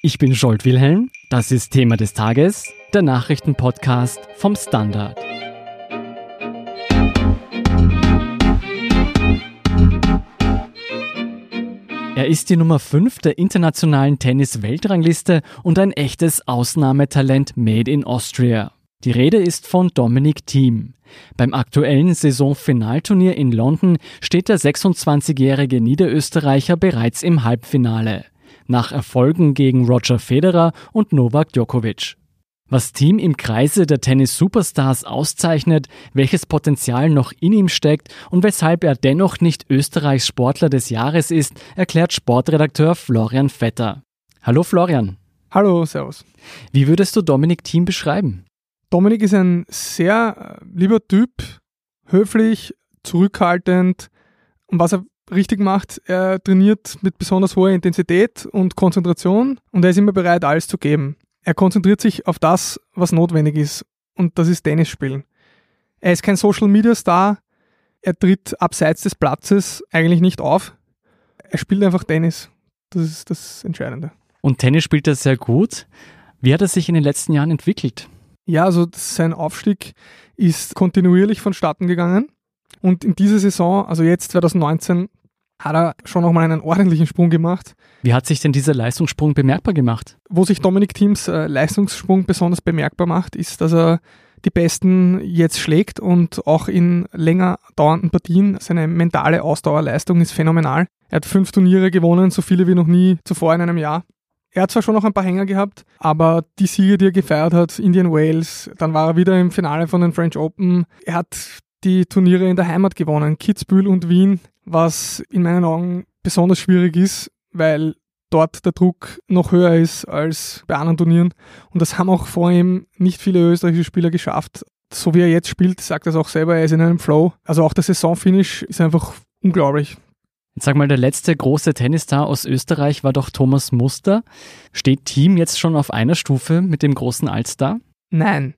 Ich bin Scholt Wilhelm, das ist Thema des Tages, der Nachrichtenpodcast vom Standard. Er ist die Nummer 5 der internationalen Tennis-Weltrangliste und ein echtes Ausnahmetalent made in Austria. Die Rede ist von Dominic Thiem. Beim aktuellen Saisonfinalturnier in London steht der 26-jährige Niederösterreicher bereits im Halbfinale. Nach Erfolgen gegen Roger Federer und Novak Djokovic. Was Team im Kreise der Tennis-Superstars auszeichnet, welches Potenzial noch in ihm steckt und weshalb er dennoch nicht Österreichs Sportler des Jahres ist, erklärt Sportredakteur Florian Vetter. Hallo Florian. Hallo, Servus. Wie würdest du Dominik Thiem beschreiben? Dominik ist ein sehr äh, lieber Typ, höflich, zurückhaltend und was er richtig macht, er trainiert mit besonders hoher Intensität und Konzentration und er ist immer bereit, alles zu geben. Er konzentriert sich auf das, was notwendig ist. Und das ist Tennis spielen. Er ist kein Social Media Star. Er tritt abseits des Platzes eigentlich nicht auf. Er spielt einfach Tennis. Das ist das Entscheidende. Und Tennis spielt er sehr gut. Wie hat er sich in den letzten Jahren entwickelt? Ja, also sein Aufstieg ist kontinuierlich vonstatten gegangen. Und in dieser Saison, also jetzt 2019, hat er schon nochmal einen ordentlichen Sprung gemacht. Wie hat sich denn dieser Leistungssprung bemerkbar gemacht? Wo sich Dominik Thiems äh, Leistungssprung besonders bemerkbar macht, ist, dass er die Besten jetzt schlägt und auch in länger dauernden Partien. Seine mentale Ausdauerleistung ist phänomenal. Er hat fünf Turniere gewonnen, so viele wie noch nie zuvor in einem Jahr. Er hat zwar schon noch ein paar Hänger gehabt, aber die Siege, die er gefeiert hat, Indian Wales, dann war er wieder im Finale von den French Open. Er hat die Turniere in der Heimat gewonnen, Kitzbühel und Wien was in meinen Augen besonders schwierig ist, weil dort der Druck noch höher ist als bei anderen Turnieren. Und das haben auch vor ihm nicht viele österreichische Spieler geschafft. So wie er jetzt spielt, sagt er es auch selber, er ist in einem Flow. Also auch der Saisonfinish ist einfach unglaublich. Jetzt sag mal, der letzte große Tennisstar aus Österreich war doch Thomas Muster. Steht Team jetzt schon auf einer Stufe mit dem großen Altstar? Nein.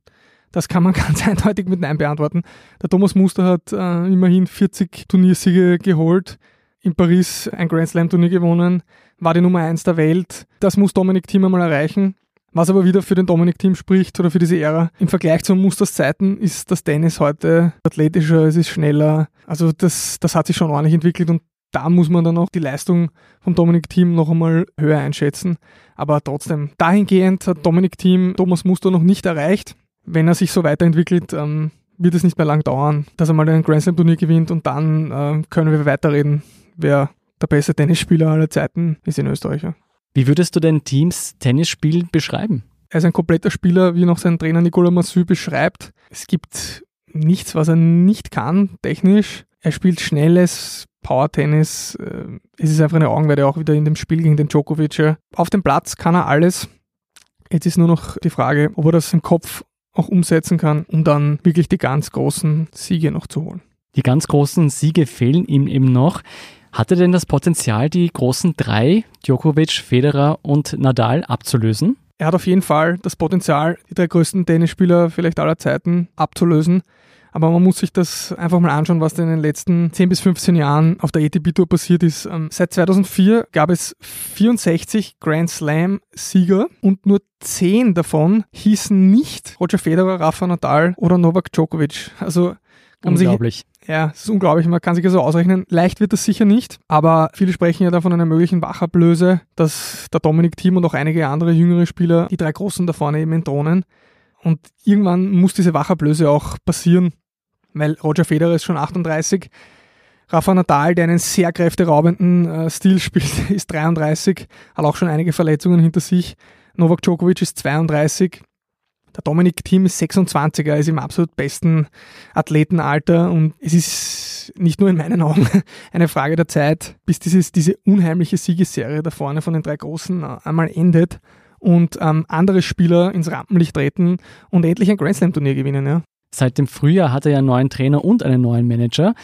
Das kann man ganz eindeutig mit Nein beantworten. Der Thomas Muster hat äh, immerhin 40 Turniersiege geholt, in Paris ein Grand Slam Turnier gewonnen, war die Nummer 1 der Welt. Das muss Dominik Thiem einmal erreichen. Was aber wieder für den Dominik Thiem spricht oder für diese Ära, im Vergleich zu Musters Zeiten ist das Tennis heute athletischer, es ist schneller. Also das, das hat sich schon ordentlich entwickelt und da muss man dann auch die Leistung vom Dominik Thiem noch einmal höher einschätzen. Aber trotzdem, dahingehend hat Dominik Thiem Thomas Muster noch nicht erreicht wenn er sich so weiterentwickelt, ähm, wird es nicht mehr lang dauern, dass er mal ein Grand Slam Turnier gewinnt und dann äh, können wir weiterreden, wer der beste Tennisspieler aller Zeiten ist in Österreich. Wie würdest du dein Teams Tennisspiel beschreiben? Er ist ein kompletter Spieler, wie noch sein Trainer Nicolas Massu beschreibt. Es gibt nichts, was er nicht kann, technisch. Er spielt schnelles Power-Tennis. Äh, es ist einfach eine Augenweide auch wieder in dem Spiel gegen den Djokovic. Auf dem Platz kann er alles. Jetzt ist nur noch die Frage, ob er das im Kopf auch umsetzen kann, um dann wirklich die ganz großen Siege noch zu holen. Die ganz großen Siege fehlen ihm eben noch. Hat er denn das Potenzial, die großen drei, Djokovic, Federer und Nadal, abzulösen? Er hat auf jeden Fall das Potenzial, die drei größten Tennisspieler vielleicht aller Zeiten abzulösen. Aber man muss sich das einfach mal anschauen, was in den letzten 10 bis 15 Jahren auf der ATP Tour passiert ist. Ähm, seit 2004 gab es 64 Grand Slam Sieger und nur 10 davon hießen nicht Roger Federer, Rafa Nadal oder Novak Djokovic. Also Unglaublich. Sich, ja, es ist unglaublich. Man kann sich also ausrechnen. Leicht wird das sicher nicht, aber viele sprechen ja da von einer möglichen Wachablöse, dass der Dominik Thiem und auch einige andere jüngere Spieler die drei Großen da vorne eben entthronen. Und irgendwann muss diese Wachablöse auch passieren weil Roger Federer ist schon 38. Rafa Nadal, der einen sehr kräfteraubenden äh, Stil spielt, ist 33, hat auch schon einige Verletzungen hinter sich. Novak Djokovic ist 32. Der Dominik Thiem ist 26er, ist im absolut besten Athletenalter und es ist nicht nur in meinen Augen eine Frage der Zeit, bis dieses, diese unheimliche Siegesserie da vorne von den drei Großen äh, einmal endet und ähm, andere Spieler ins Rampenlicht treten und endlich ein Grand Slam Turnier gewinnen. Ja. Seit dem Frühjahr hat er ja einen neuen Trainer und einen neuen Manager.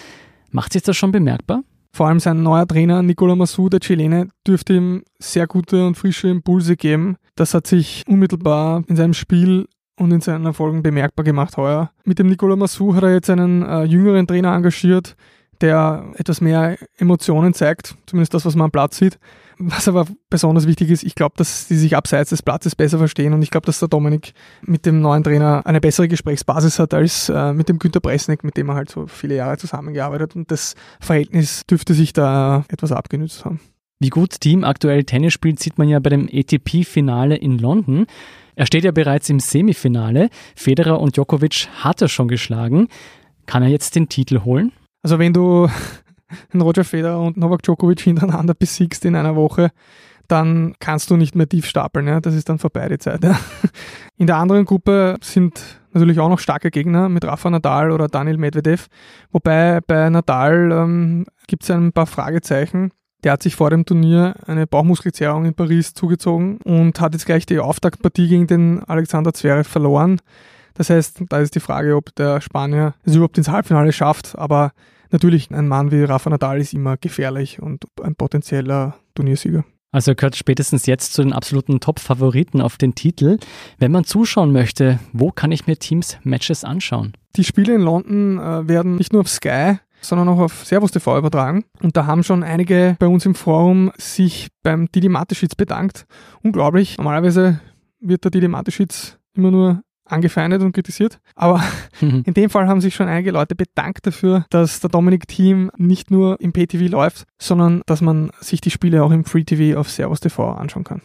Macht sich das schon bemerkbar? Vor allem sein neuer Trainer Nicola Massou, der Chilene, dürfte ihm sehr gute und frische Impulse geben. Das hat sich unmittelbar in seinem Spiel und in seinen Erfolgen bemerkbar gemacht heuer. Mit dem Nicola Massou hat er jetzt einen äh, jüngeren Trainer engagiert, der etwas mehr Emotionen zeigt, zumindest das, was man am Platz sieht. Was aber besonders wichtig ist, ich glaube, dass sie sich abseits des Platzes besser verstehen und ich glaube, dass der Dominik mit dem neuen Trainer eine bessere Gesprächsbasis hat als äh, mit dem Günter Bresnik, mit dem er halt so viele Jahre zusammengearbeitet und das Verhältnis dürfte sich da etwas abgenützt haben. Wie gut Team aktuell Tennis spielt, sieht man ja bei dem ATP-Finale in London. Er steht ja bereits im Semifinale. Federer und Djokovic hat er schon geschlagen. Kann er jetzt den Titel holen? Also wenn du Roger Federer und Novak Djokovic hintereinander besiegst in einer Woche, dann kannst du nicht mehr tief stapeln. Ja? Das ist dann vorbei die Zeit. Ja? In der anderen Gruppe sind natürlich auch noch starke Gegner mit Rafa Nadal oder Daniel Medvedev. Wobei bei Nadal ähm, gibt es ein paar Fragezeichen. Der hat sich vor dem Turnier eine Bauchmuskelzerrung in Paris zugezogen und hat jetzt gleich die Auftaktpartie gegen den Alexander Zverev verloren. Das heißt, da ist die Frage, ob der Spanier es überhaupt ins Halbfinale schafft. Aber natürlich, ein Mann wie Rafa Nadal ist immer gefährlich und ein potenzieller Turniersieger. Also er gehört spätestens jetzt zu den absoluten Top-Favoriten auf den Titel. Wenn man zuschauen möchte, wo kann ich mir Teams Matches anschauen? Die Spiele in London äh, werden nicht nur auf Sky, sondern auch auf Servus TV übertragen. Und da haben schon einige bei uns im Forum sich beim Didi Mateschitz bedankt. Unglaublich. Normalerweise wird der Didi Mateschitz immer nur angefeindet und kritisiert. Aber mhm. in dem Fall haben sich schon einige Leute bedankt dafür, dass der Dominik Team nicht nur im PTV läuft, sondern dass man sich die Spiele auch im Free TV auf Servus TV anschauen kann.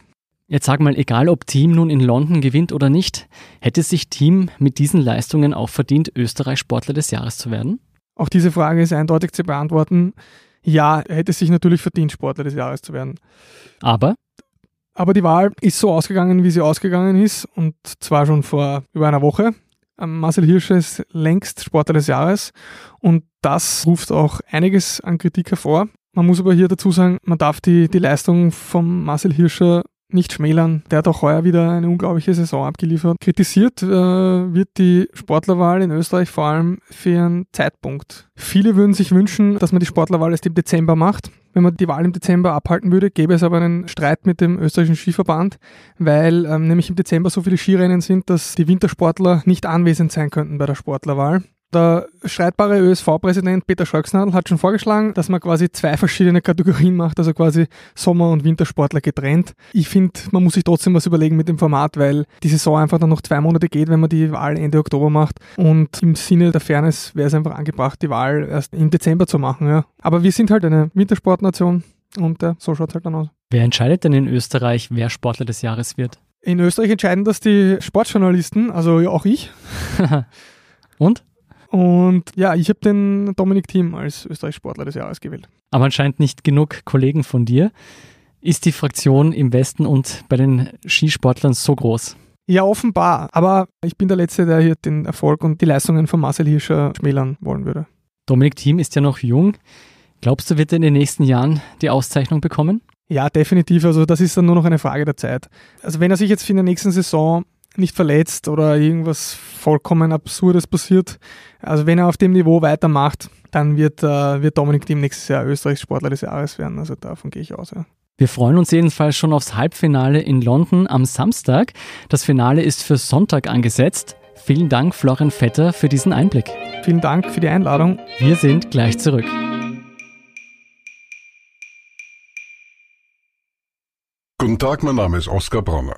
Jetzt sag mal, egal ob Team nun in London gewinnt oder nicht, hätte sich Team mit diesen Leistungen auch verdient, Österreich Sportler des Jahres zu werden? Auch diese Frage ist eindeutig zu beantworten. Ja, er hätte sich natürlich verdient, Sportler des Jahres zu werden. Aber? Aber die Wahl ist so ausgegangen, wie sie ausgegangen ist, und zwar schon vor über einer Woche. Ähm, Marcel Hirscher ist längst Sportler des Jahres und das ruft auch einiges an Kritik hervor. Man muss aber hier dazu sagen, man darf die, die Leistung von Marcel Hirscher nicht schmälern. Der hat auch heuer wieder eine unglaubliche Saison abgeliefert. Kritisiert äh, wird die Sportlerwahl in Österreich vor allem für ihren Zeitpunkt. Viele würden sich wünschen, dass man die Sportlerwahl erst im Dezember macht. Wenn man die Wahl im Dezember abhalten würde, gäbe es aber einen Streit mit dem österreichischen Skiverband, weil ähm, nämlich im Dezember so viele Skirennen sind, dass die Wintersportler nicht anwesend sein könnten bei der Sportlerwahl. Der streitbare ÖSV-Präsident Peter Scholznadel hat schon vorgeschlagen, dass man quasi zwei verschiedene Kategorien macht, also quasi Sommer- und Wintersportler getrennt. Ich finde, man muss sich trotzdem was überlegen mit dem Format, weil die Saison einfach dann noch zwei Monate geht, wenn man die Wahl Ende Oktober macht. Und im Sinne der Fairness wäre es einfach angebracht, die Wahl erst im Dezember zu machen. Ja. Aber wir sind halt eine Wintersportnation und äh, so schaut es halt dann aus. Wer entscheidet denn in Österreich, wer Sportler des Jahres wird? In Österreich entscheiden das die Sportjournalisten, also auch ich. und? Und ja, ich habe den Dominik Thiem als Österreich Sportler des Jahres gewählt. Aber anscheinend nicht genug Kollegen von dir. Ist die Fraktion im Westen und bei den Skisportlern so groß? Ja, offenbar. Aber ich bin der Letzte, der hier den Erfolg und die Leistungen von Marcel Hirscher schmälern wollen würde. Dominik Thiem ist ja noch jung. Glaubst du, wird er in den nächsten Jahren die Auszeichnung bekommen? Ja, definitiv. Also das ist dann nur noch eine Frage der Zeit. Also wenn er sich jetzt in der nächsten Saison nicht verletzt oder irgendwas vollkommen Absurdes passiert. Also wenn er auf dem Niveau weitermacht, dann wird, äh, wird Dominik Thiem nächstes Jahr Österreichs Sportler des Jahres werden. Also davon gehe ich aus. Ja. Wir freuen uns jedenfalls schon aufs Halbfinale in London am Samstag. Das Finale ist für Sonntag angesetzt. Vielen Dank, Florian Vetter, für diesen Einblick. Vielen Dank für die Einladung. Wir sind gleich zurück. Guten Tag, mein Name ist Oskar Bronner.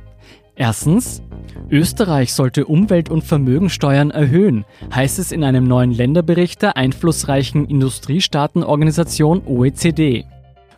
Erstens, Österreich sollte Umwelt- und Vermögensteuern erhöhen, heißt es in einem neuen Länderbericht der einflussreichen Industriestaatenorganisation OECD.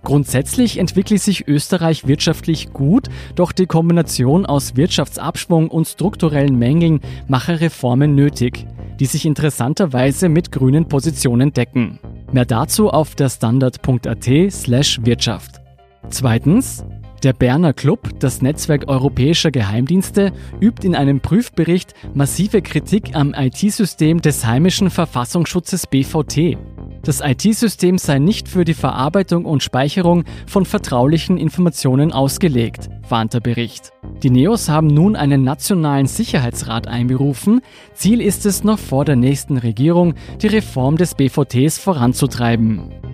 Grundsätzlich entwickelt sich Österreich wirtschaftlich gut, doch die Kombination aus Wirtschaftsabschwung und strukturellen Mängeln mache Reformen nötig, die sich interessanterweise mit grünen Positionen decken. Mehr dazu auf der Standard.at slash Wirtschaft. Zweitens, der Berner Club, das Netzwerk europäischer Geheimdienste, übt in einem Prüfbericht massive Kritik am IT-System des heimischen Verfassungsschutzes BVT. Das IT-System sei nicht für die Verarbeitung und Speicherung von vertraulichen Informationen ausgelegt, warnt der Bericht. Die NEOS haben nun einen nationalen Sicherheitsrat einberufen. Ziel ist es, noch vor der nächsten Regierung die Reform des BVTs voranzutreiben.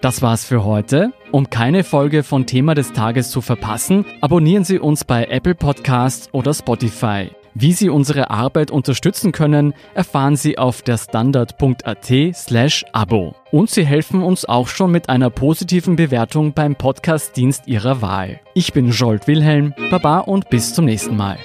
Das war's für heute. Um keine Folge von Thema des Tages zu verpassen, abonnieren Sie uns bei Apple Podcasts oder Spotify. Wie Sie unsere Arbeit unterstützen können, erfahren Sie auf der Standard.at slash Abo. Und Sie helfen uns auch schon mit einer positiven Bewertung beim Podcast-Dienst Ihrer Wahl. Ich bin Jolt Wilhelm, Baba und bis zum nächsten Mal.